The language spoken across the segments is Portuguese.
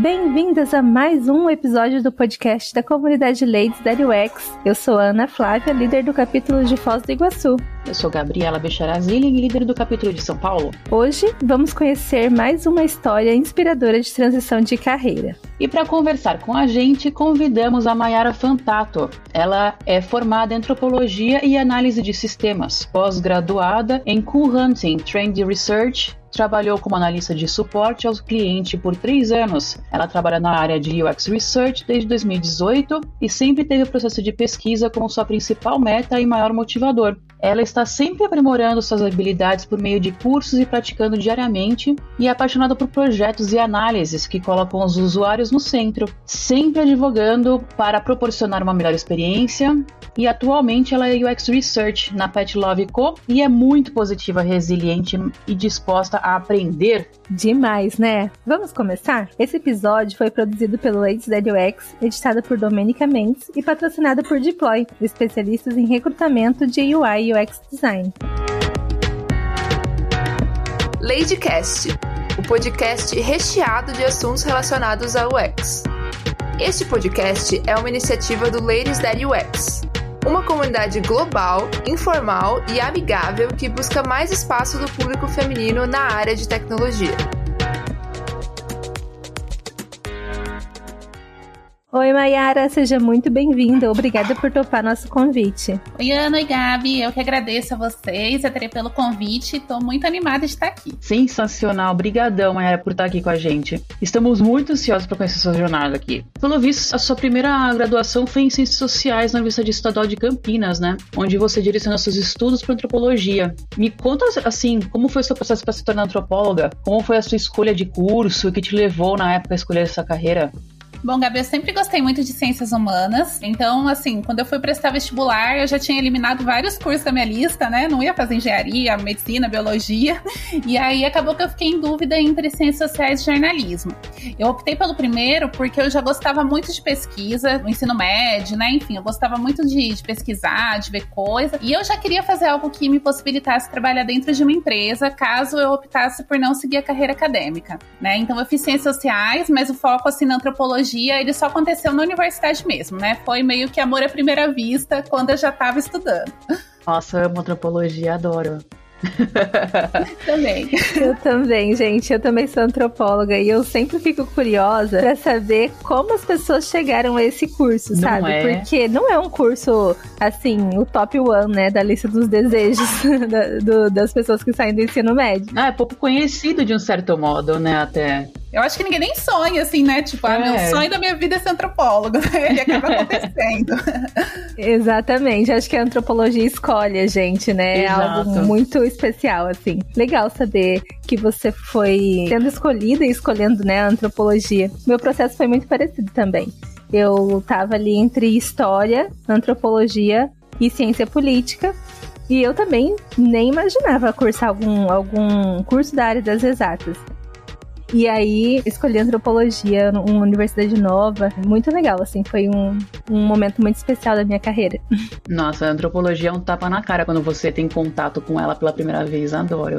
Bem-vindas a mais um episódio do podcast da comunidade Ladies da UX. Eu sou Ana Flávia, líder do capítulo de Foz do Iguaçu. Eu sou Gabriela Becharazili, líder do capítulo de São Paulo. Hoje vamos conhecer mais uma história inspiradora de transição de carreira. E para conversar com a gente, convidamos a Mayara Fantato. Ela é formada em antropologia e análise de sistemas, pós-graduada em Cool Hunting Trend Research trabalhou como analista de suporte ao cliente por três anos. Ela trabalha na área de UX Research desde 2018 e sempre teve o processo de pesquisa como sua principal meta e maior motivador. Ela está sempre aprimorando suas habilidades por meio de cursos e praticando diariamente, e é apaixonada por projetos e análises que colocam os usuários no centro, sempre advogando para proporcionar uma melhor experiência. E atualmente ela é UX Research na Pet Love Co e é muito positiva, resiliente e disposta a aprender. Demais, né? Vamos começar? Esse episódio foi produzido pelo Ladies UX, editado por Domenica Mendes e patrocinado por Deploy, especialistas em recrutamento de UI UX Design. Ladycast, o podcast recheado de assuntos relacionados ao UX. Este podcast é uma iniciativa do Ladies That UX, uma comunidade global, informal e amigável que busca mais espaço do público feminino na área de tecnologia. Oi, Mayara, seja muito bem-vinda. Obrigada por topar nosso convite. Oi, Ana e Gabi, eu que agradeço a vocês, a pelo convite. Estou muito animada de estar aqui. Sensacional, brigadão, Mayara, por estar aqui com a gente. Estamos muito ansiosos para conhecer sua jornada aqui. Pelo visto, a sua primeira graduação foi em Ciências Sociais na Universidade Estadual de Campinas, né? Onde você direcionou seus estudos para antropologia. Me conta, assim, como foi o seu processo para se tornar antropóloga? Como foi a sua escolha de curso que te levou na época a escolher essa carreira? Bom, Gabi, eu sempre gostei muito de ciências humanas. Então, assim, quando eu fui prestar vestibular, eu já tinha eliminado vários cursos da minha lista, né? Não ia fazer engenharia, medicina, biologia. E aí acabou que eu fiquei em dúvida entre ciências sociais e jornalismo. Eu optei pelo primeiro porque eu já gostava muito de pesquisa, no ensino médio, né? Enfim, eu gostava muito de, de pesquisar, de ver coisa. E eu já queria fazer algo que me possibilitasse trabalhar dentro de uma empresa, caso eu optasse por não seguir a carreira acadêmica, né? Então, eu fiz ciências sociais, mas o foco, assim, na antropologia antropologia, ele só aconteceu na universidade mesmo, né? Foi meio que amor à primeira vista quando eu já estava estudando. Nossa, amo antropologia, adoro. também. Eu também, gente. Eu também sou antropóloga e eu sempre fico curiosa para saber como as pessoas chegaram a esse curso, não sabe? É. Porque não é um curso, assim, o top one, né, da lista dos desejos da, do, das pessoas que saem do ensino médio. Ah, é pouco conhecido de um certo modo, né, até. Eu acho que ninguém nem sonha, assim, né? Tipo, é. ah, meu é. sonho da minha vida é ser antropólogo, né? Ele acaba acontecendo. Exatamente. Acho que a antropologia escolhe a gente, né? É algo muito especial, assim. Legal saber que você foi sendo escolhida e escolhendo, né, a antropologia. Meu processo foi muito parecido também. Eu tava ali entre história, antropologia e ciência política. E eu também nem imaginava cursar algum, algum curso da área das exatas. E aí escolhi antropologia, uma universidade nova. Muito legal, assim, foi um, um momento muito especial da minha carreira. Nossa, a antropologia é um tapa na cara quando você tem contato com ela pela primeira vez, adoro.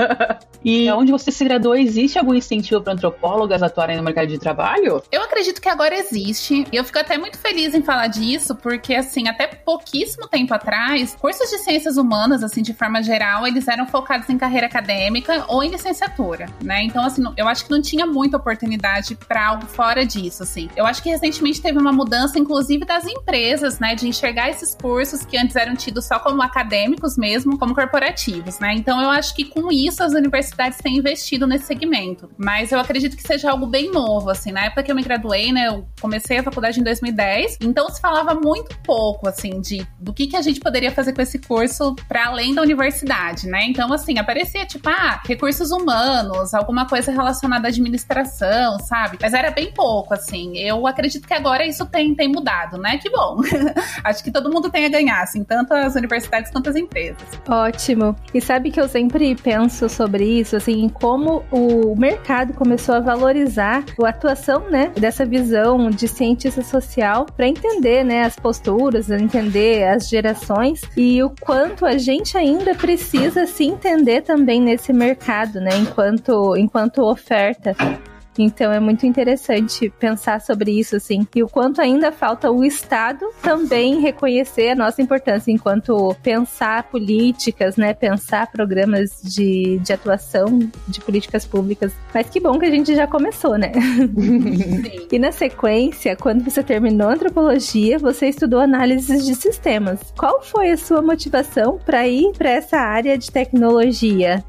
e onde você se graduou, existe algum incentivo para antropólogas atuarem no mercado de trabalho? Eu acredito que agora existe. E eu fico até muito feliz em falar disso, porque, assim, até pouquíssimo tempo atrás, cursos de ciências humanas, assim, de forma geral, eles eram focados em carreira acadêmica ou em licenciatura, né? Então, assim, eu acho que não tinha muita oportunidade para algo fora disso, assim. Eu acho que recentemente teve uma mudança, inclusive, das empresas, né, de enxergar esses cursos que antes eram tidos só como acadêmicos mesmo, como corporativos, né? Então eu acho que com isso as universidades têm investido nesse segmento. Mas eu acredito que seja algo bem novo, assim. Na época que eu me graduei, né, eu comecei a faculdade em 2010, então se falava muito pouco, assim, de do que, que a gente poderia fazer com esse curso para além da universidade, né? Então, assim, aparecia tipo, ah, recursos humanos, alguma coisa relacionada relacionado à administração, sabe? Mas era bem pouco, assim. Eu acredito que agora isso tem, tem mudado, né? Que bom. Acho que todo mundo tem a ganhar, assim, tanto as universidades quanto as empresas. Ótimo. E sabe que eu sempre penso sobre isso, assim, como o mercado começou a valorizar a atuação, né, dessa visão de cientista social para entender, né, as posturas, entender as gerações e o quanto a gente ainda precisa se entender também nesse mercado, né, enquanto enquanto oferta. Então é muito interessante pensar sobre isso, assim, e o quanto ainda falta o Estado também reconhecer a nossa importância enquanto pensar políticas, né? Pensar programas de, de atuação de políticas públicas. Mas que bom que a gente já começou, né? e na sequência, quando você terminou antropologia, você estudou análises de sistemas. Qual foi a sua motivação para ir para essa área de tecnologia?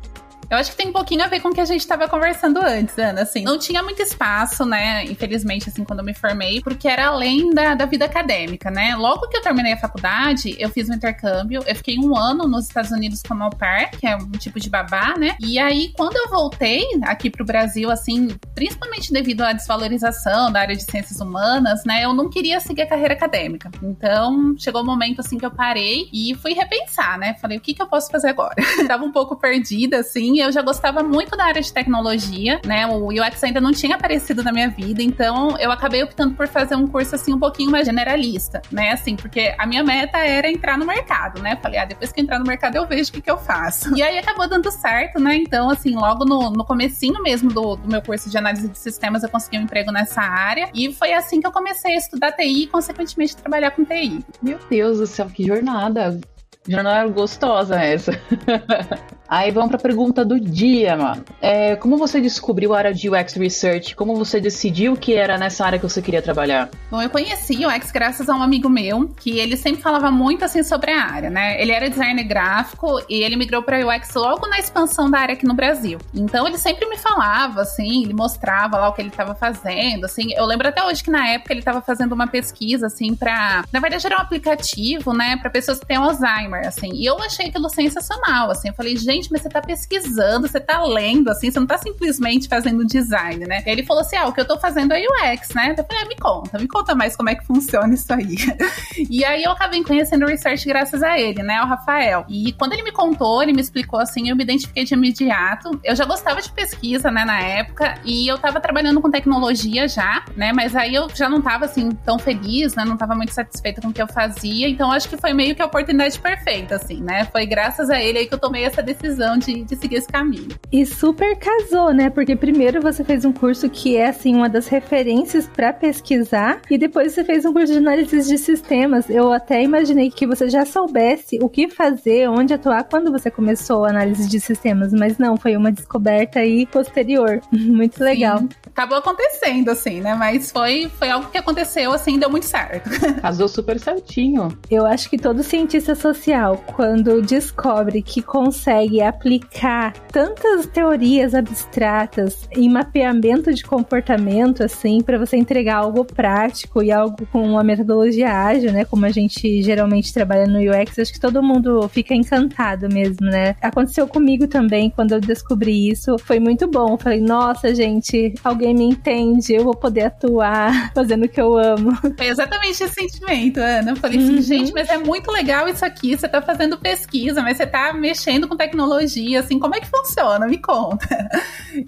Eu acho que tem um pouquinho a ver com o que a gente estava conversando antes, Ana. Assim, não tinha muito espaço, né? Infelizmente, assim, quando eu me formei, porque era além da, da vida acadêmica, né? Logo que eu terminei a faculdade, eu fiz um intercâmbio. Eu fiquei um ano nos Estados Unidos como au pair, que é um tipo de babá, né? E aí, quando eu voltei aqui pro Brasil, assim, principalmente devido à desvalorização da área de ciências humanas, né? Eu não queria seguir a carreira acadêmica. Então, chegou o um momento, assim, que eu parei e fui repensar, né? Falei, o que, que eu posso fazer agora? Tava um pouco perdida, assim, eu já gostava muito da área de tecnologia, né? O UX ainda não tinha aparecido na minha vida, então eu acabei optando por fazer um curso assim um pouquinho mais generalista, né? Assim, porque a minha meta era entrar no mercado, né? Falei, ah, depois que entrar no mercado eu vejo o que, que eu faço. E aí acabou dando certo, né? Então, assim, logo no, no comecinho mesmo do, do meu curso de análise de sistemas, eu consegui um emprego nessa área. E foi assim que eu comecei a estudar TI e, consequentemente, trabalhar com TI. Meu Deus do céu, que jornada! Jornada gostosa essa. Aí vamos para a pergunta do dia, mano. É, como você descobriu a área de UX Research? Como você decidiu que era nessa área que você queria trabalhar? Bom, eu conheci o UX graças a um amigo meu, que ele sempre falava muito assim sobre a área, né? Ele era designer gráfico e ele migrou para UX logo na expansão da área aqui no Brasil. Então ele sempre me falava, assim, ele mostrava lá o que ele estava fazendo, assim. Eu lembro até hoje que na época ele estava fazendo uma pesquisa, assim, para, na verdade era um aplicativo, né, para pessoas que têm Alzheimer, assim. E eu achei aquilo sensacional, assim. Eu falei, gente gente, mas você tá pesquisando, você tá lendo, assim, você não tá simplesmente fazendo design, né? E ele falou assim: ah, o que eu tô fazendo é UX, né? Eu falei, ah, me conta, me conta mais como é que funciona isso aí. e aí eu acabei conhecendo o research graças a ele, né? O Rafael. E quando ele me contou, ele me explicou assim, eu me identifiquei de imediato. Eu já gostava de pesquisa, né, na época, e eu tava trabalhando com tecnologia já, né? Mas aí eu já não tava assim tão feliz, né? Não tava muito satisfeita com o que eu fazia. Então acho que foi meio que a oportunidade perfeita, assim, né? Foi graças a ele aí que eu tomei essa decisão decisão de, de seguir esse caminho. E super casou, né? Porque primeiro você fez um curso que é, assim, uma das referências para pesquisar, e depois você fez um curso de análise de sistemas. Eu até imaginei que você já soubesse o que fazer, onde atuar quando você começou a análise de sistemas, mas não, foi uma descoberta aí posterior. Muito legal. Sim. Acabou acontecendo, assim, né? Mas foi, foi algo que aconteceu, assim, deu muito certo. Casou super certinho. Eu acho que todo cientista social, quando descobre que consegue consegue aplicar tantas teorias abstratas em mapeamento de comportamento, assim, para você entregar algo prático e algo com uma metodologia ágil, né? Como a gente geralmente trabalha no UX, acho que todo mundo fica encantado mesmo, né? Aconteceu comigo também quando eu descobri isso. Foi muito bom. Falei, nossa, gente, alguém me entende, eu vou poder atuar fazendo o que eu amo. Foi exatamente esse sentimento, Ana. Eu falei assim, uhum. gente, mas é muito legal isso aqui. Você tá fazendo pesquisa, mas você tá mexendo com tecnologia tecnologia, assim, como é que funciona? Me conta.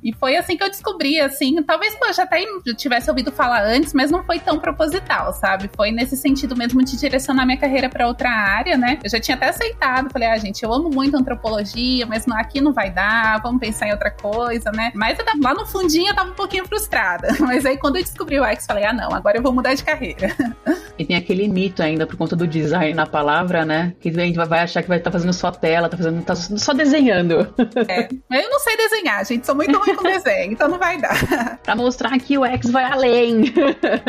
E foi assim que eu descobri, assim, talvez eu já até tivesse ouvido falar antes, mas não foi tão proposital, sabe? Foi nesse sentido mesmo de direcionar minha carreira para outra área, né? Eu já tinha até aceitado, falei, ah, gente, eu amo muito antropologia, mas aqui não vai dar, vamos pensar em outra coisa, né? Mas tava, lá no fundinho eu tava um pouquinho frustrada. Mas aí quando eu descobri o X, falei, ah, não, agora eu vou mudar de carreira. E tem aquele mito ainda por conta do design na palavra, né? Que a gente vai achar que vai estar tá fazendo só tela, tá fazendo tá só desenhando. É, eu não sei desenhar, gente, sou muito ruim com desenho, então não vai dar. pra mostrar que o X vai além.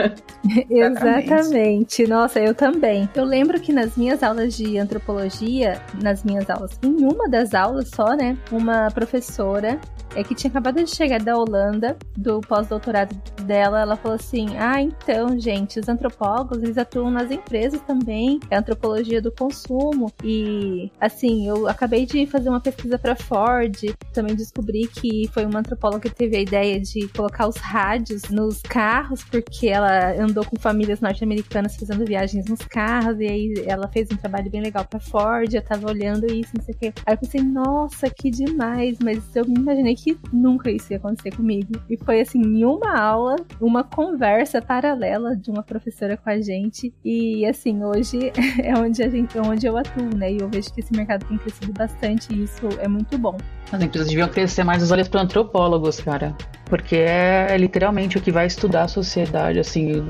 Exatamente. Nossa, eu também. Eu lembro que nas minhas aulas de antropologia, nas minhas aulas, em uma das aulas só, né, uma professora é que tinha acabado de chegar da Holanda, do pós-doutorado dela, ela falou assim: "Ah, então, gente, os antropólogos, eles atuam nas empresas também, é antropologia do consumo". E assim, eu acabei de fazer uma pesquisa para Ford, também descobri que foi uma antropóloga que teve a ideia de colocar os rádios nos carros, porque ela andou com famílias norte-americanas fazendo viagens nos carros, e aí ela fez um trabalho bem legal para Ford, eu tava olhando isso, não sei o quê. Aí eu pensei, nossa, que demais, mas eu me imaginei que nunca isso ia acontecer comigo. E foi assim, em uma aula, uma conversa paralela de uma professora com a gente. E assim, hoje é onde a gente, é onde eu atuo, né? E eu vejo que esse mercado tem crescido bastante e isso é muito bom. As empresas deviam crescer mais os olhos para antropólogos, cara. Porque é, é literalmente o que vai estudar a sociedade, assim,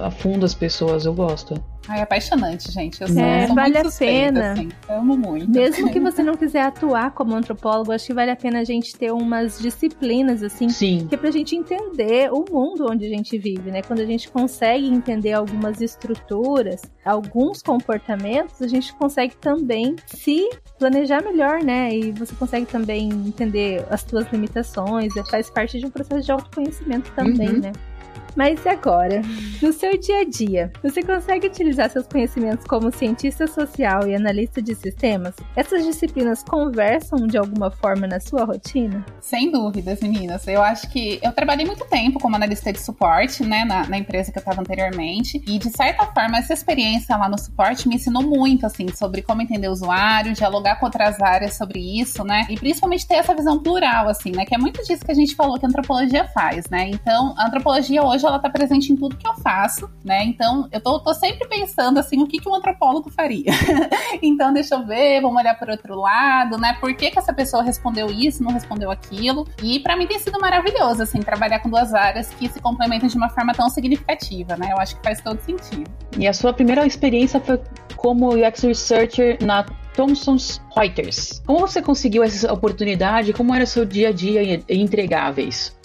a fundo as pessoas, eu gosto. Ai, é apaixonante, gente. Eu sou, é, sou vale a pena. Assim. Eu amo muito. Mesmo que você não quiser atuar como antropólogo, acho que vale a pena a gente ter umas disciplinas, assim, Sim. que é pra gente entender o mundo onde a gente vive, né? Quando a gente consegue entender algumas estruturas, alguns comportamentos, a gente consegue também se planejar melhor, né? E você consegue também entender as suas limitações, faz parte de um processo de autoconhecimento também, uhum. né? Mas e agora? No seu dia a dia, você consegue utilizar seus conhecimentos como cientista social e analista de sistemas? Essas disciplinas conversam de alguma forma na sua rotina? Sem dúvidas, meninas. Eu acho que eu trabalhei muito tempo como analista de suporte, né, na, na empresa que eu estava anteriormente, e de certa forma essa experiência lá no suporte me ensinou muito, assim, sobre como entender o usuário, dialogar com outras áreas sobre isso, né, e principalmente ter essa visão plural, assim, né, que é muito disso que a gente falou que a antropologia faz, né. Então, a antropologia hoje hoje ela tá presente em tudo que eu faço, né? Então eu tô, tô sempre pensando assim, o que, que um antropólogo faria? então deixa eu ver, vamos olhar por outro lado, né? Por que, que essa pessoa respondeu isso, não respondeu aquilo? E para mim tem sido maravilhoso, assim, trabalhar com duas áreas que se complementam de uma forma tão significativa, né? Eu acho que faz todo sentido. E a sua primeira experiência foi como UX Researcher na Thomson Reuters. Como você conseguiu essa oportunidade? Como era seu dia a dia em entregáveis?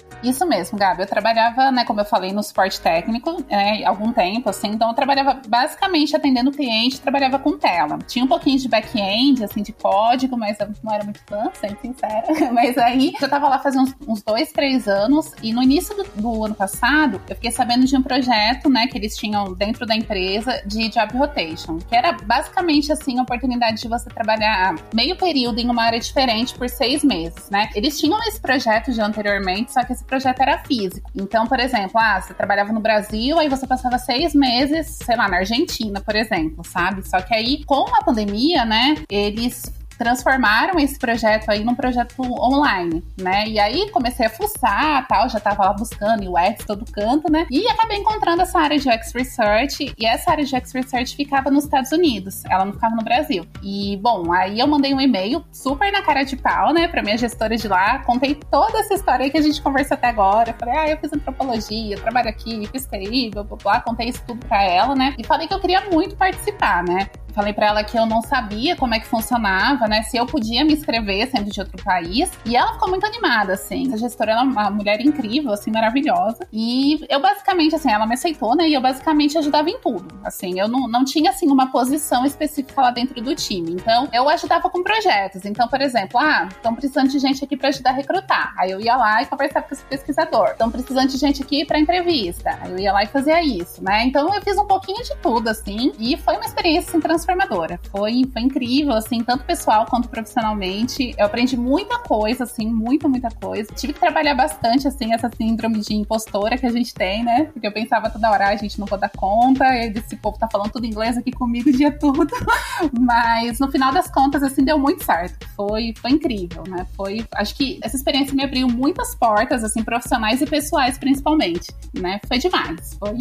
Mesmo, Gabi. Eu trabalhava, né, como eu falei, no suporte técnico, né, algum tempo, assim. Então, eu trabalhava basicamente atendendo cliente, trabalhava com tela. Tinha um pouquinho de back-end, assim, de código, mas eu não era muito fã, sendo sincera. Mas aí, eu tava lá fazendo uns, uns dois, três anos. E no início do, do, ano passado, eu fiquei sabendo de um projeto, né, que eles tinham dentro da empresa de job rotation. Que era basicamente, assim, a oportunidade de você trabalhar meio período em uma área diferente por seis meses, né? Eles tinham esse projeto já anteriormente, só que esse projeto era físico. Então, por exemplo, ah, você trabalhava no Brasil, aí você passava seis meses, sei lá, na Argentina, por exemplo, sabe? Só que aí, com a pandemia, né, eles transformaram esse projeto aí num projeto online, né? E aí comecei a fuçar, tal, já tava lá buscando UX todo canto, né? E acabei encontrando essa área de UX Research, e essa área de UX Research ficava nos Estados Unidos, ela não ficava no Brasil. E, bom, aí eu mandei um e-mail super na cara de pau, né, pra minha gestora de lá, contei toda essa história aí que a gente conversou até agora, falei, ah, eu fiz antropologia, trabalho aqui, fiz TI, blá, blá, blá, contei isso tudo pra ela, né? E falei que eu queria muito participar, né? Falei para ela que eu não sabia como é que funcionava, né? Se eu podia me inscrever sendo de outro país. E ela ficou muito animada, assim. A gestora é uma mulher incrível, assim, maravilhosa. E eu basicamente, assim, ela me aceitou, né? E eu basicamente ajudava em tudo. Assim, eu não, não tinha, assim, uma posição específica lá dentro do time. Então, eu ajudava com projetos. Então, por exemplo, ah, estão precisando de gente aqui para ajudar a recrutar. Aí eu ia lá e conversava com esse pesquisador. Estão precisando de gente aqui para entrevista. Aí eu ia lá e fazia isso, né? Então, eu fiz um pouquinho de tudo, assim. E foi uma experiência, assim, transformadora transformadora. Foi, foi incrível, assim, tanto pessoal quanto profissionalmente. Eu aprendi muita coisa, assim, muita, muita coisa. Tive que trabalhar bastante, assim, essa síndrome de impostora que a gente tem, né? Porque eu pensava toda hora, ah, a gente não vou dar conta, esse povo tá falando tudo inglês aqui comigo o dia todo. Mas no final das contas, assim, deu muito certo. Foi, foi incrível, né? Foi, acho que essa experiência me abriu muitas portas, assim, profissionais e pessoais principalmente, né? Foi demais. Foi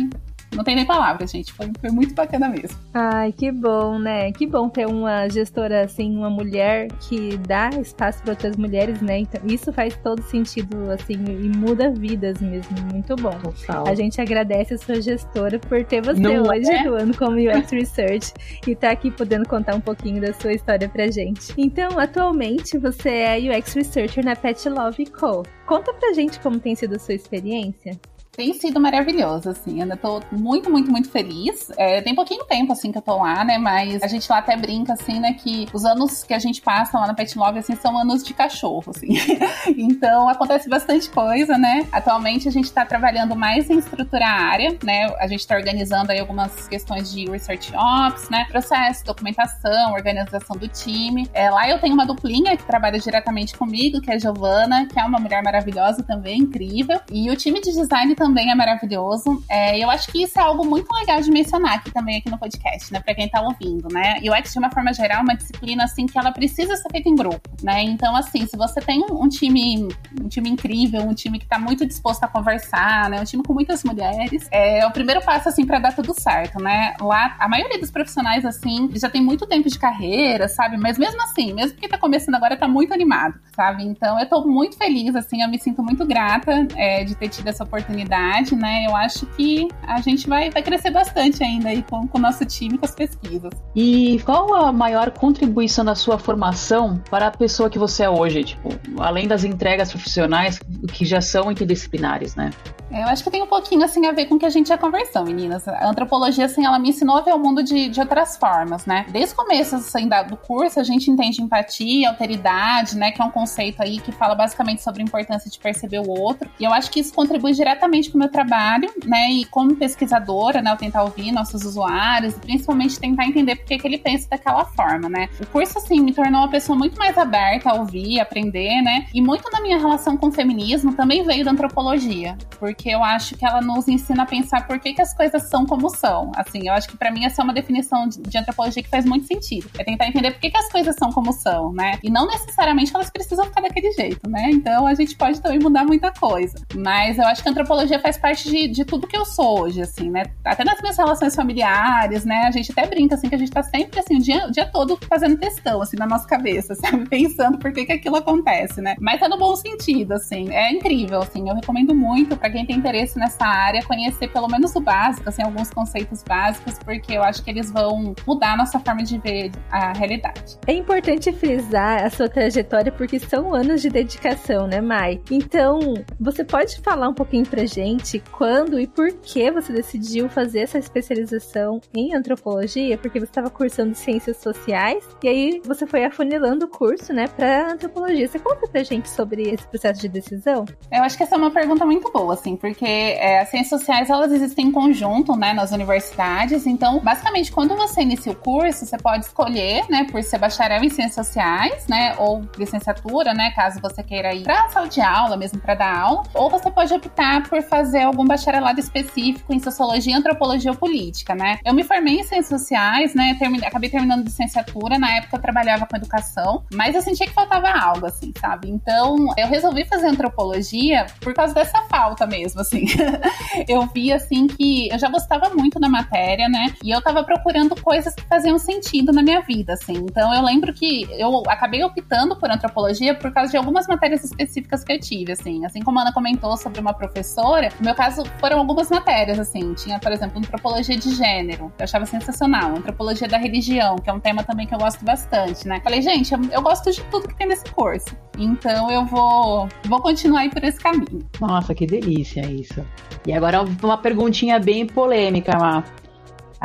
não tem nem palavras, gente. Foi, foi muito bacana mesmo. Ai, que bom, né? Que bom ter uma gestora, assim, uma mulher que dá espaço para outras mulheres, né? Então, isso faz todo sentido, assim, e muda vidas mesmo. Muito bom. Total. A gente agradece a sua gestora por ter você Não hoje é? atuando como UX Research e estar tá aqui podendo contar um pouquinho da sua história pra gente. Então, atualmente, você é UX Researcher na Pet Love Co. Conta pra gente como tem sido a sua experiência. Tem sido maravilhoso, assim. Eu tô muito, muito, muito feliz. É, tem pouquinho tempo, assim, que eu tô lá, né? Mas a gente lá até brinca, assim, né? Que os anos que a gente passa lá na Pet Love, assim, são anos de cachorro, assim. então, acontece bastante coisa, né? Atualmente, a gente tá trabalhando mais em estruturar a área, né? A gente tá organizando aí algumas questões de Research Ops, né? Processo, documentação, organização do time. É, lá eu tenho uma duplinha que trabalha diretamente comigo, que é a Giovana, que é uma mulher maravilhosa também, incrível. E o time de design também também é maravilhoso. É, eu acho que isso é algo muito legal de mencionar aqui também aqui no podcast, né? Pra quem tá ouvindo, né? E o X, de uma forma geral, é uma disciplina, assim, que ela precisa ser feita em grupo, né? Então, assim, se você tem um, time um time incrível, um time que tá muito disposto a conversar, né? Um time com muitas mulheres. É, é o primeiro passo, assim, para dar tudo certo, né? Lá, a maioria dos profissionais, assim, já tem muito tempo de carreira, sabe? Mas mesmo assim, mesmo que tá começando agora, tá muito animado, sabe? Então eu tô muito feliz, assim, eu me sinto muito grata é, de ter tido essa oportunidade, né? Eu acho que a gente vai, vai crescer bastante ainda aí com, com o nosso time, com as pesquisas. E qual a maior contribuição da sua formação para a pessoa que você é hoje? Tipo, além das entregas profissionais que já são interdisciplinares, né? Eu acho que tem um pouquinho assim a ver com o que a gente já conversou, meninas. A antropologia, assim, ela me ensinou a ver o mundo de, de outras formas, né? Desde o começo assim, do curso, a gente entende empatia, alteridade, né? Que é um conceito aí que fala basicamente sobre a importância de perceber o outro. E eu acho que isso contribui diretamente com o meu trabalho, né? E como pesquisadora, né? Eu tentar ouvir nossos usuários principalmente tentar entender por que, que ele pensa daquela forma, né? O curso, assim, me tornou uma pessoa muito mais aberta a ouvir, aprender, né? E muito da minha relação com o feminismo também veio da antropologia. Porque porque eu acho que ela nos ensina a pensar por que, que as coisas são como são. Assim, eu acho que para mim essa é uma definição de, de, antropologia que faz muito sentido. É tentar entender por que, que as coisas são como são, né? E não necessariamente elas precisam ficar daquele jeito, né? Então a gente pode também mudar muita coisa. Mas eu acho que a antropologia faz parte de, de tudo que eu sou hoje, assim, né? Até nas minhas relações familiares, né? A gente até brinca, assim, que a gente tá sempre, assim, o dia, o dia todo fazendo testão, assim, na nossa cabeça, sabe? Pensando por que, que aquilo acontece, né? Mas é no bom sentido, assim. É incrível, assim. Eu recomendo muito para quem tem interesse nessa área, conhecer pelo menos o básico, assim, alguns conceitos básicos, porque eu acho que eles vão mudar a nossa forma de ver a realidade. É importante frisar a sua trajetória porque são anos de dedicação, né, Mai? Então, você pode falar um pouquinho pra gente quando e por que você decidiu fazer essa especialização em antropologia? Porque você estava cursando ciências sociais e aí você foi afunilando o curso, né, pra antropologia. Você conta pra gente sobre esse processo de decisão? Eu acho que essa é uma pergunta muito boa, assim, porque é, as ciências sociais elas existem em conjunto, né, nas universidades. Então, basicamente, quando você inicia o curso, você pode escolher, né, por ser bacharel em ciências sociais, né, ou licenciatura, né, caso você queira ir para sala de aula, mesmo para dar aula, ou você pode optar por fazer algum bacharelado específico em sociologia, antropologia ou política, né. Eu me formei em ciências sociais, né, terminei, acabei terminando licenciatura. Na época eu trabalhava com educação, mas eu sentia que faltava algo, assim, sabe? Então, eu resolvi fazer antropologia por causa dessa falta mesmo, assim. eu vi, assim, que eu já gostava muito da matéria, né? E eu tava procurando coisas que faziam sentido na minha vida, assim. Então eu lembro que eu acabei optando por antropologia por causa de algumas matérias específicas que eu tive, assim. Assim como a Ana comentou sobre uma professora, no meu caso foram algumas matérias, assim. Tinha, por exemplo, antropologia de gênero, eu achava sensacional. Antropologia da religião, que é um tema também que eu gosto bastante, né? Falei, gente, eu, eu gosto de tudo que tem nesse curso. Então eu vou, vou continuar aí por esse caminho. Nossa, que delícia isso. E agora uma perguntinha bem polêmica, Má.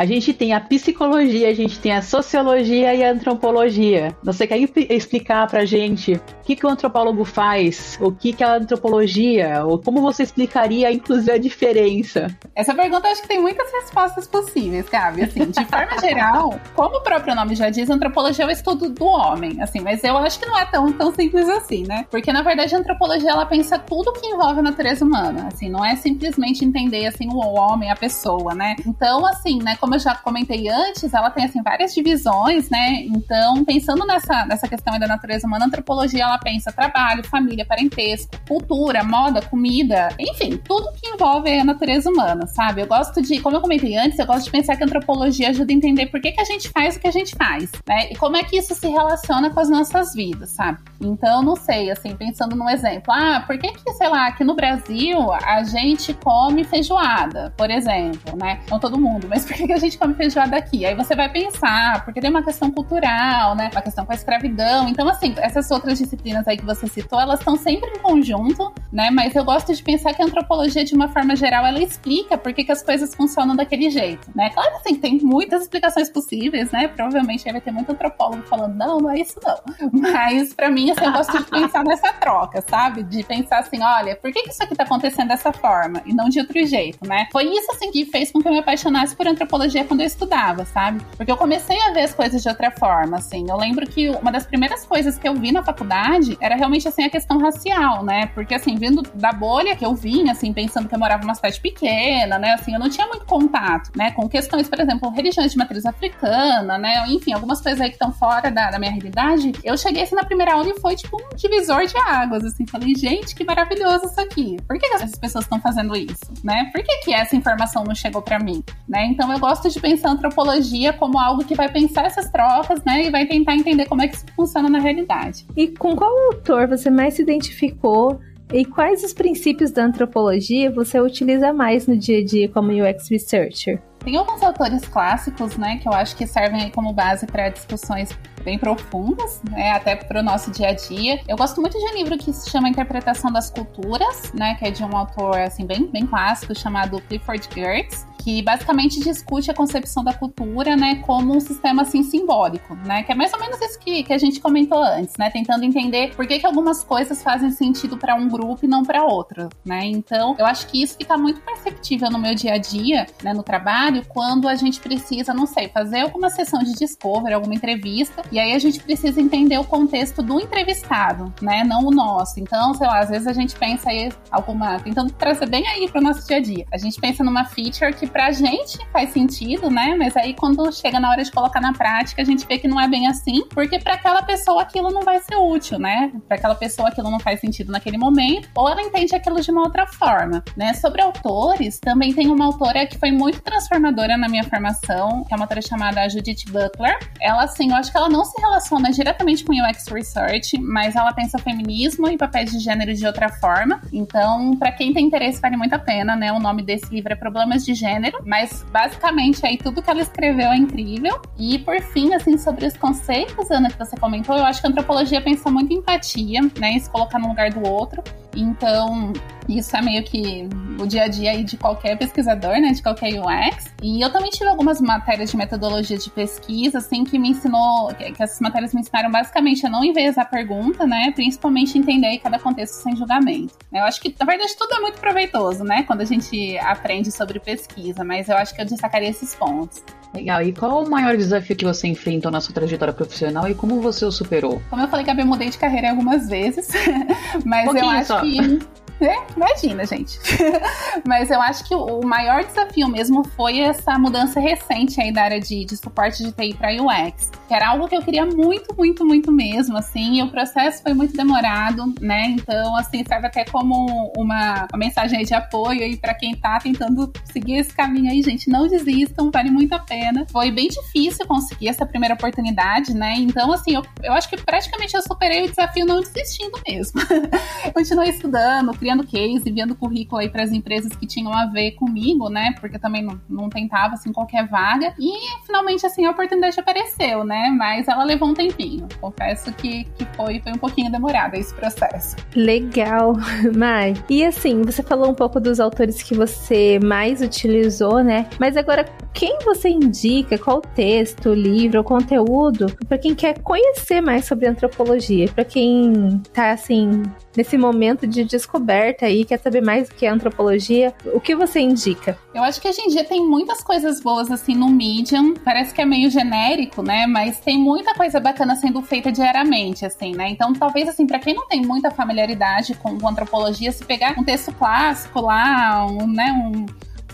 A gente tem a psicologia, a gente tem a sociologia e a antropologia. Você quer explicar pra gente o que, que o antropólogo faz? O que, que é a antropologia? Ou como você explicaria, inclusive, a diferença? Essa pergunta acho que tem muitas respostas possíveis, Gabi. Assim, de forma geral, como o próprio nome já diz, antropologia é o estudo do homem, assim, mas eu acho que não é tão, tão simples assim, né? Porque, na verdade, a antropologia, ela pensa tudo que envolve a natureza humana, assim, não é simplesmente entender, assim, o homem, a pessoa, né? Então, assim, né, como eu já comentei antes, ela tem assim várias divisões, né? Então, pensando nessa, nessa questão da natureza humana, a antropologia ela pensa trabalho, família, parentesco, cultura, moda, comida, enfim, tudo que envolve a natureza humana, sabe? Eu gosto de, como eu comentei antes, eu gosto de pensar que a antropologia ajuda a entender por que, que a gente faz o que a gente faz, né? E como é que isso se relaciona com as nossas vidas, sabe? Então, não sei, assim, pensando num exemplo, ah, por que que, sei lá, aqui no Brasil a gente come feijoada, por exemplo, né? Não todo mundo, mas por que que a gente come feijoada aqui? Aí você vai pensar, porque tem uma questão cultural, né? Uma questão com a escravidão. Então, assim, essas outras disciplinas aí que você citou, elas estão sempre em conjunto, né? Mas eu gosto de pensar que a antropologia, de uma forma geral, ela explica por que, as coisas funcionam daquele jeito, né? Claro assim, tem muitas explicações possíveis, né? Provavelmente vai ter muito antropólogo falando, não, não é isso não. Mas para mim, assim, eu gosto de pensar nessa troca, sabe? De pensar assim, olha, por que, que isso aqui tá acontecendo dessa forma e não de outro jeito, né? Foi isso, assim, que fez com que eu me apaixonasse por antropologia psicologia quando eu estudava, sabe? Porque eu comecei a ver as coisas de outra forma, assim. Eu lembro que uma das primeiras coisas que eu vi na faculdade era realmente, assim, a questão racial, né? Porque, assim, vindo da bolha que eu vinha, assim, pensando que eu morava numa cidade pequena, né? Assim, eu não tinha muito contato, né? Com questões, por exemplo, religiões de matriz africana, né? Enfim, algumas coisas aí que estão fora da, da, minha realidade. Eu cheguei assim na primeira aula e foi tipo um divisor de águas, assim. Falei, gente, que maravilhoso isso aqui. Por que, que essas pessoas estão fazendo isso, né? Por que, que essa informação não chegou para mim, né? Então eu gosto de pensar a antropologia como algo que vai pensar essas trocas, né? E vai tentar entender como é que isso funciona na realidade. E com qual autor você mais se identificou e quais os princípios da antropologia você utiliza mais no dia a dia como UX Researcher? Tem alguns autores clássicos, né, que eu acho que servem como base para discussões bem profundas, né, até para o nosso dia a dia. Eu gosto muito de um livro que se chama Interpretação das Culturas, né, que é de um autor assim bem, bem clássico chamado Clifford Geertz que basicamente discute a concepção da cultura, né, como um sistema assim simbólico, né, que é mais ou menos isso que, que a gente comentou antes, né, tentando entender por que, que algumas coisas fazem sentido para um grupo e não para outro, né. Então, eu acho que isso fica muito perceptível no meu dia a dia, né, no trabalho, quando a gente precisa, não sei, fazer alguma sessão de discovery, alguma entrevista, e aí a gente precisa entender o contexto do entrevistado, né, não o nosso. Então, sei lá, às vezes a gente pensa aí alguma, tentando trazer bem aí para o nosso dia a dia. A gente pensa numa feature que pra gente faz sentido, né? Mas aí quando chega na hora de colocar na prática, a gente vê que não é bem assim, porque para aquela pessoa aquilo não vai ser útil, né? Para aquela pessoa aquilo não faz sentido naquele momento, ou ela entende aquilo de uma outra forma, né? Sobre autores, também tem uma autora que foi muito transformadora na minha formação, que é uma autora chamada Judith Butler. Ela, assim, eu acho que ela não se relaciona diretamente com UX Research, mas ela pensa feminismo e papéis de gênero de outra forma. Então, para quem tem interesse, vale muito a pena, né? O nome desse livro é Problemas de Gênero gênero, mas basicamente aí tudo que ela escreveu é incrível. E por fim, assim, sobre os conceitos, Ana, que você comentou, eu acho que a antropologia pensa muito em empatia, né? Em se colocar no lugar do outro. Então, isso é meio que o dia a dia aí de qualquer pesquisador, né? De qualquer UX. E eu também tive algumas matérias de metodologia de pesquisa, assim, que me ensinou, que, essas matérias me ensinaram basicamente a não enviesar a pergunta, né? Principalmente entender cada contexto sem julgamento. Eu acho que, na verdade, tudo é muito proveitoso, né? Quando a gente aprende sobre pesquisa, mas eu acho que eu destacaria esses pontos. Legal. E qual o maior desafio que você enfrentou na sua trajetória profissional e como você o superou? Como eu falei, que eu mudei de carreira algumas vezes, mas eu acho só. 你 que é, imagina, gente. Mas eu acho que o maior desafio mesmo foi essa mudança recente aí da área de, de suporte de TI para UX, era algo que eu queria muito, muito, muito mesmo, assim, e o processo foi muito demorado, né? Então, assim, serve até como uma, uma mensagem de apoio aí para quem tá tentando seguir esse caminho aí, gente. Não desistam, vale muito a pena. Foi bem difícil conseguir essa primeira oportunidade, né? Então, assim, eu, eu acho que praticamente eu superei o desafio não desistindo mesmo. Continuei estudando, criando criando case, enviando currículo aí para as empresas que tinham a ver comigo, né? Porque também não, não tentava assim qualquer vaga. E finalmente assim a oportunidade apareceu, né? Mas ela levou um tempinho. Confesso que, que foi, foi um pouquinho demorado esse processo. Legal, Mai. E assim, você falou um pouco dos autores que você mais utilizou, né? Mas agora, quem você indica? Qual texto, livro, conteúdo para quem quer conhecer mais sobre antropologia? Para quem tá assim nesse momento de descoberta aí, quer saber mais do que é antropologia, o que você indica? Eu acho que hoje em dia tem muitas coisas boas assim no Medium, parece que é meio genérico, né? Mas tem muita coisa bacana sendo feita diariamente, assim, né? Então, talvez assim, para quem não tem muita familiaridade com, com antropologia, se pegar um texto clássico lá, um, né, um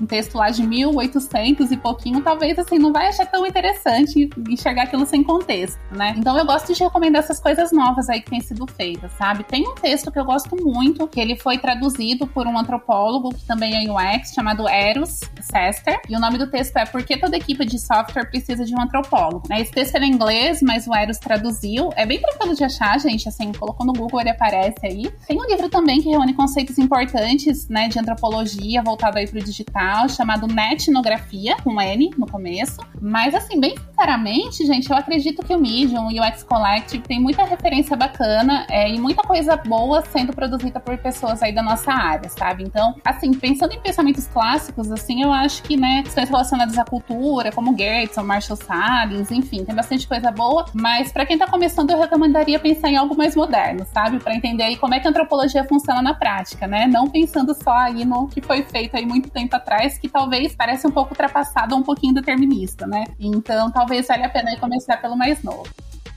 um texto lá de 1800 e pouquinho, talvez assim não vai achar tão interessante enxergar aquilo sem contexto, né? Então eu gosto de recomendar essas coisas novas aí que têm sido feitas, sabe? Tem um texto que eu gosto muito, que ele foi traduzido por um antropólogo que também é UX, chamado Eros Sester, e o nome do texto é Por que toda equipe de software precisa de um antropólogo? Né? Esse texto é em inglês, mas o Eros traduziu. É bem tranquilo de achar, gente, assim, colocou no Google, ele aparece aí. Tem um livro também que reúne conceitos importantes, né, de antropologia voltado aí pro digital canal chamado Netnografia, com N no começo. Mas, assim, bem sinceramente, gente, eu acredito que o Medium e o X Collective tem muita referência bacana é, e muita coisa boa sendo produzida por pessoas aí da nossa área, sabe? Então, assim, pensando em pensamentos clássicos, assim, eu acho que, né, questões relacionadas à cultura, como ou Marshall Salins, enfim, tem bastante coisa boa. Mas, para quem tá começando, eu recomendaria pensar em algo mais moderno, sabe? Para entender aí como é que a antropologia funciona na prática, né? Não pensando só aí no que foi feito aí muito tempo atrás atrás que talvez parece um pouco ultrapassado ou um pouquinho determinista, né? Então talvez valha a pena começar pelo mais novo.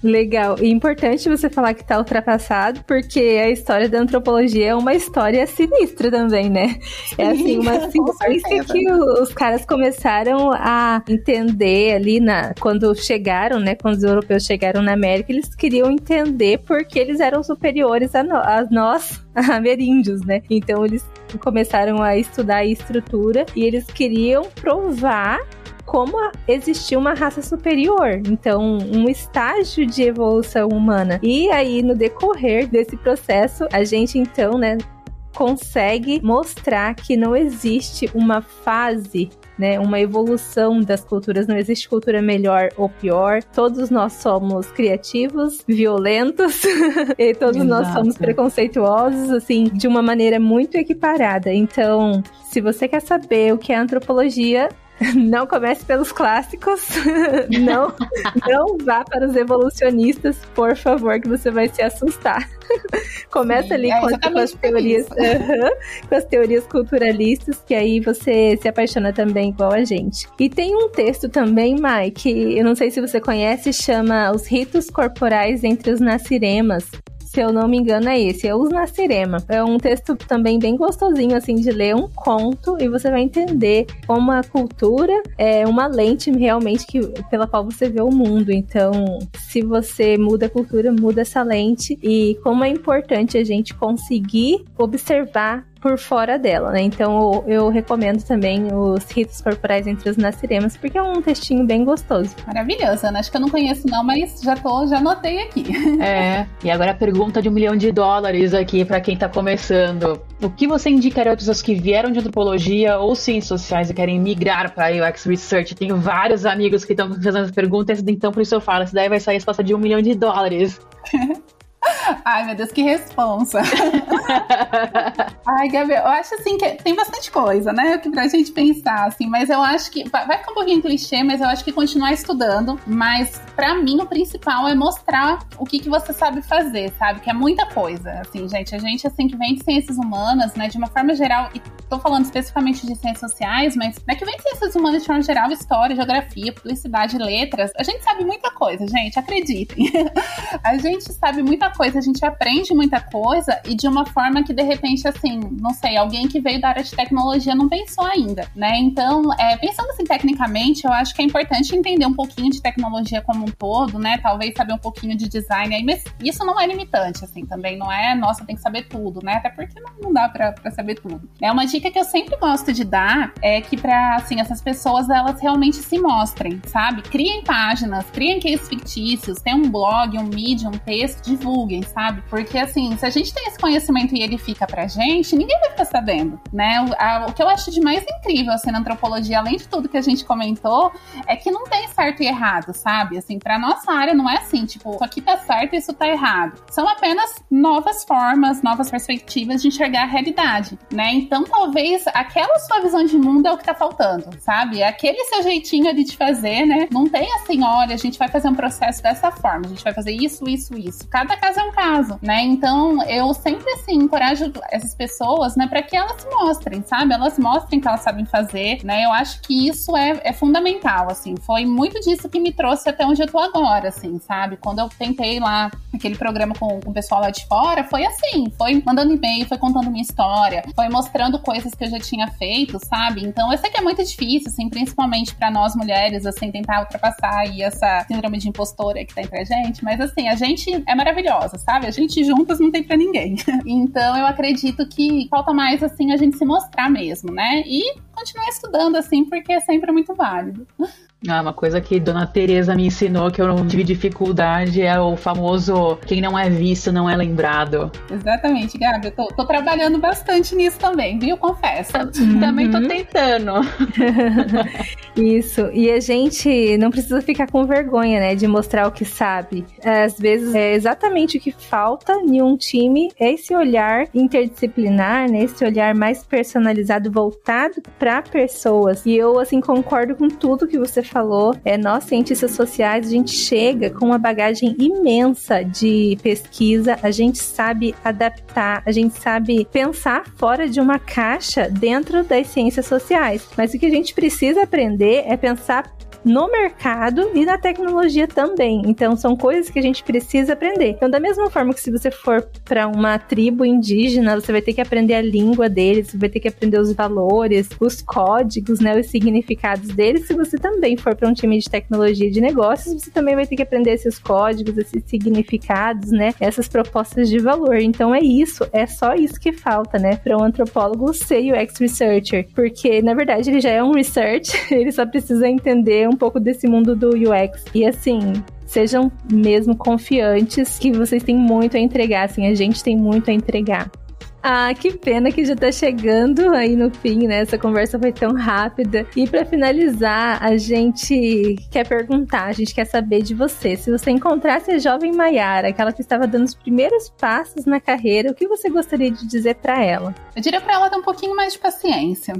Legal. E importante você falar que tá ultrapassado, porque a história da antropologia é uma história sinistra também, né? Sim, é assim, uma ciência que os caras começaram a entender ali na quando chegaram, né? Quando os europeus chegaram na América, eles queriam entender porque eles eram superiores a, no, a nós, ameríndios, né? Então eles começaram a estudar a estrutura e eles queriam provar como existia uma raça superior, então um estágio de evolução humana. E aí no decorrer desse processo, a gente então, né, consegue mostrar que não existe uma fase né, uma evolução das culturas. Não existe cultura melhor ou pior. Todos nós somos criativos, violentos, e todos Exato. nós somos preconceituosos, assim, de uma maneira muito equiparada. Então, se você quer saber o que é antropologia, não comece pelos clássicos. não, não vá para os evolucionistas, por favor, que você vai se assustar. Começa Sim, ali é com, com, as teorias, com as teorias culturalistas, que aí você se apaixona também igual a gente. E tem um texto também, Mai, que eu não sei se você conhece, chama Os Ritos Corporais entre os Naciremas se eu não me engano, é esse. É Os Nascirema. É um texto também bem gostosinho, assim, de ler um conto e você vai entender como a cultura é uma lente realmente que, pela qual você vê o mundo. Então, se você muda a cultura, muda essa lente. E como é importante a gente conseguir observar por fora dela, né? Então eu, eu, recomendo também os ritos corporais entre os nasciremas, porque é um textinho bem gostoso. Maravilhoso, Ana. Acho que eu não conheço não, mas já tô, já anotei aqui. É, e agora a pergunta de um milhão de dólares aqui para quem tá começando. O que você indicaria para pessoas que vieram de antropologia ou ciências sociais e querem migrar para UX Research? Tenho vários amigos que estão fazendo as perguntas, então por isso eu falo, essa daí vai sair a resposta de um milhão de dólares. Ai, meu Deus, que responsa. Ai, Gabi, eu acho assim que tem bastante coisa, né? Que pra gente pensar, assim, mas eu acho que vai ficar um pouquinho clichê, mas eu acho que continuar estudando. Mas para mim o principal é mostrar o que, que você sabe fazer, sabe? Que é muita coisa. Assim, gente, a gente assim que vem de ciências humanas, né, de uma forma geral, e tô falando especificamente de ciências sociais, mas é que vem de ciências humanas de forma geral, história, geografia, publicidade, letras. A gente sabe muita coisa, gente, acreditem. a gente sabe muita coisa, a gente aprende muita coisa e de uma forma que de repente, assim, não sei, alguém que veio da área de tecnologia não pensou ainda, né? Então, é, pensando assim tecnicamente, eu acho que é importante entender um pouquinho de tecnologia como um todo, né? Talvez saber um pouquinho de design aí, mas isso não é limitante, assim, também não é, nossa, tem que saber tudo, né? Até porque não, não dá pra, saber tudo. É uma dica que eu sempre gosto de dar é que para assim, essas pessoas elas realmente se mostrem, sabe? Criem páginas, criem cases fictícios, tem um blog, um mídia, um texto, divulguem, sabe? Porque assim, se a gente tem esse conhecimento e ele fica pra gente, ninguém vai ficar sabendo, né? O, a, o que eu acho de mais incrível assim na antropologia, além de tudo que a gente comentou, é que não tem certo e errado, sabe? Assim, pra nossa área não é assim, tipo, isso aqui tá certo e isso tá errado. São apenas novas formas, novas perspectivas de enxergar a realidade, né? Então, talvez aquela sua visão de mundo é o que tá faltando, sabe? Aquele seu jeitinho ali de fazer, né? Não tem assim, olha, a gente vai fazer um processo dessa forma, a gente vai fazer isso, isso, isso. Cada caso é um caso, né? Então, eu sempre assim encorajo essas pessoas, né, para que elas se mostrem, sabe? Elas mostrem que elas sabem fazer, né? Eu acho que isso é, é fundamental, assim. Foi muito disso que me trouxe até onde eu tô agora, assim, sabe? Quando eu tentei lá aquele programa com, com o pessoal lá de fora, foi assim, foi mandando e-mail, foi contando minha história, foi mostrando coisas que eu já tinha feito, sabe? Então eu sei que é muito difícil, assim, principalmente para nós mulheres, assim, tentar ultrapassar aí essa síndrome de impostora que tá entre a gente, mas assim, a gente é maravilhosa, sabe? A gente juntas não tem para ninguém. então eu acredito que falta mais, assim, a gente se mostrar mesmo, né? E continuar estudando, assim, porque é sempre muito válido. Ah, uma coisa que Dona Teresa me ensinou que eu não tive dificuldade é o famoso quem não é visto não é lembrado. Exatamente, Gabi. Eu tô, tô trabalhando bastante nisso também, viu? Confesso. Uhum. Também tô uhum. tentando. Isso. E a gente não precisa ficar com vergonha, né, de mostrar o que sabe. Às vezes é exatamente o que falta em um time é esse olhar interdisciplinar, né, esse olhar mais personalizado, voltado para pessoas. E eu assim concordo com tudo que você falou, é, nós cientistas sociais, a gente chega com uma bagagem imensa de pesquisa, a gente sabe adaptar, a gente sabe pensar fora de uma caixa dentro das ciências sociais. Mas o que a gente precisa aprender é pensar no mercado e na tecnologia também. Então, são coisas que a gente precisa aprender. Então, da mesma forma que se você for para uma tribo indígena, você vai ter que aprender a língua deles, você vai ter que aprender os valores, os códigos, né, os significados deles. Se você também for para um time de tecnologia de negócios, você também vai ter que aprender esses códigos, esses significados, né, essas propostas de valor. Então, é isso, é só isso que falta, né, para um antropólogo ser UX researcher, porque na verdade ele já é um research, ele só precisa entender um pouco desse mundo do UX. E assim, sejam mesmo confiantes que vocês têm muito a entregar, assim, a gente tem muito a entregar. Ah, que pena que já tá chegando aí no fim, né? Essa conversa foi tão rápida. E para finalizar, a gente quer perguntar, a gente quer saber de você. Se você encontrasse a jovem Maiara, aquela que estava dando os primeiros passos na carreira, o que você gostaria de dizer para ela? Eu diria para ela ter um pouquinho mais de paciência.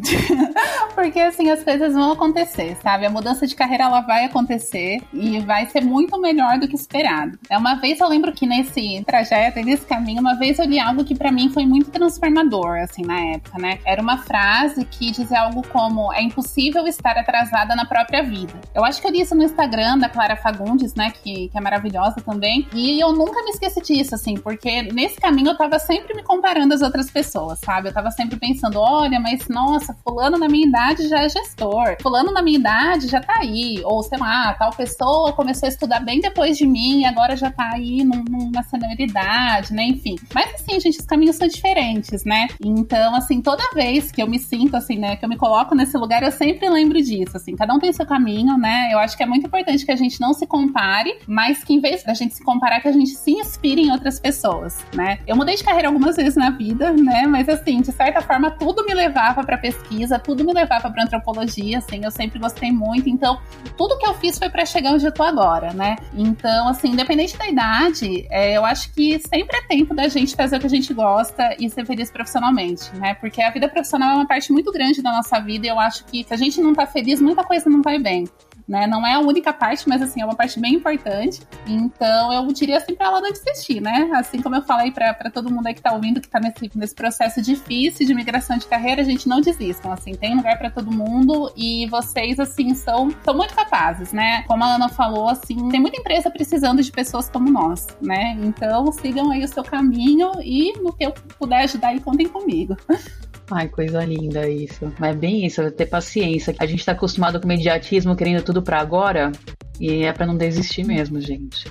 Porque assim, as coisas vão acontecer, sabe? A mudança de carreira ela vai acontecer e vai ser muito melhor do que esperado. É uma vez eu lembro que nesse trajeto, nesse caminho, uma vez eu li algo que para mim foi muito transformador, assim, na época, né? Era uma frase que dizia algo como: é impossível estar atrasada na própria vida. Eu acho que eu li isso no Instagram da Clara Fagundes, né? Que, que é maravilhosa também. E eu nunca me esqueci disso, assim, porque nesse caminho eu tava sempre me comparando às outras pessoas, sabe? Eu tava sempre pensando: olha, mas nossa, Fulano na minha idade já é gestor, Fulano na minha idade já tá aí. Ou sei lá, tal pessoa começou a estudar bem depois de mim agora já tá aí num, numa senioridade, né? Enfim. Mas assim, gente, os caminhos são diferentes diferentes, né? Então, assim, toda vez que eu me sinto assim, né, que eu me coloco nesse lugar, eu sempre lembro disso, assim, cada um tem seu caminho, né? Eu acho que é muito importante que a gente não se compare, mas que em vez da gente se comparar, que a gente se inspire em outras pessoas, né? Eu mudei de carreira algumas vezes na vida, né? Mas assim, de certa forma, tudo me levava para pesquisa, tudo me levava para antropologia, assim, eu sempre gostei muito. Então, tudo que eu fiz foi para chegar onde eu tô agora, né? Então, assim, independente da idade, é, eu acho que sempre é tempo da gente fazer o que a gente gosta e ser feliz profissionalmente, né? Porque a vida profissional é uma parte muito grande da nossa vida e eu acho que se a gente não tá feliz, muita coisa não vai bem né? Não é a única parte, mas assim, é uma parte bem importante. Então eu diria assim pra ela não desistir, né? Assim como eu falei pra, todo mundo aí que tá ouvindo, que tá nesse, nesse processo difícil de migração de carreira, a gente não desistam, assim, tem lugar para todo mundo e vocês, assim, são, são muito capazes, né? Como a Ana falou, assim, tem muita empresa precisando de pessoas como nós, né? Então sigam aí o seu caminho e no que eu puder ajudar aí, contem comigo. Ai, coisa linda isso. Mas é bem isso, é ter paciência. A gente tá acostumado com imediatismo, querendo tudo para agora, e é para não desistir mesmo, gente.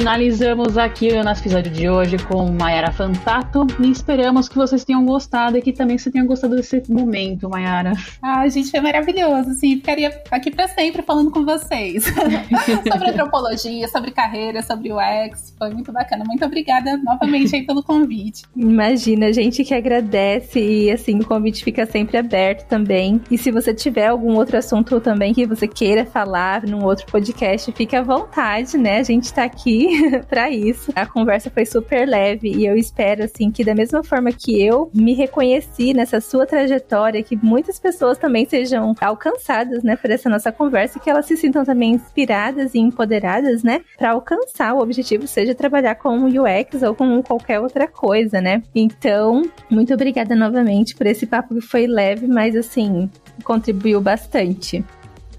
Finalizamos aqui o nosso episódio de hoje com Mayara Fantato e esperamos que vocês tenham gostado e que também você tenha gostado desse momento, Mayara. Ah, gente, foi maravilhoso, assim, ficaria aqui para sempre falando com vocês sobre antropologia, sobre carreira, sobre o X, foi muito bacana. Muito obrigada novamente aí pelo convite. Imagina, a gente que agradece e assim, o convite fica sempre aberto também. E se você tiver algum outro assunto também que você queira falar num outro podcast, fique à vontade, né? A gente tá aqui para isso. A conversa foi super leve e eu espero assim que da mesma forma que eu me reconheci nessa sua trajetória, que muitas pessoas também sejam alcançadas, né, por essa nossa conversa, que elas se sintam também inspiradas e empoderadas, né, para alcançar o objetivo, seja trabalhar com UX ou com qualquer outra coisa, né? Então, muito obrigada novamente por esse papo que foi leve, mas assim, contribuiu bastante.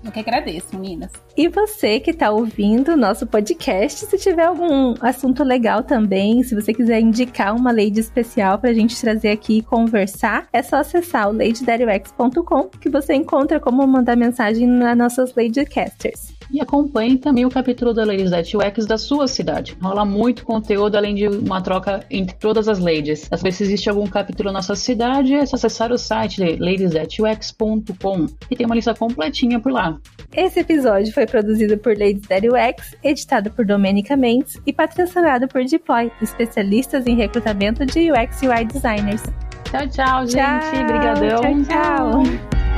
Eu que agradeço, meninas. E você que está ouvindo o nosso podcast, se tiver algum assunto legal também, se você quiser indicar uma lady especial para a gente trazer aqui e conversar, é só acessar o ladydariox.com que você encontra como mandar mensagem nas nossas Ladycasters. E acompanhe também o capítulo da at UX da sua cidade. Rola muito conteúdo, além de uma troca entre todas as ladies. Às vezes existe algum capítulo na sua cidade, é só acessar o site ladiesatux.com e tem uma lista completinha por lá. Esse episódio foi produzido por Ladies at UX, editado por Domenica Mendes e patrocinado por Deploy, especialistas em recrutamento de UX e UI designers. Tchau, tchau, gente. Obrigadão. Tchau, tchau.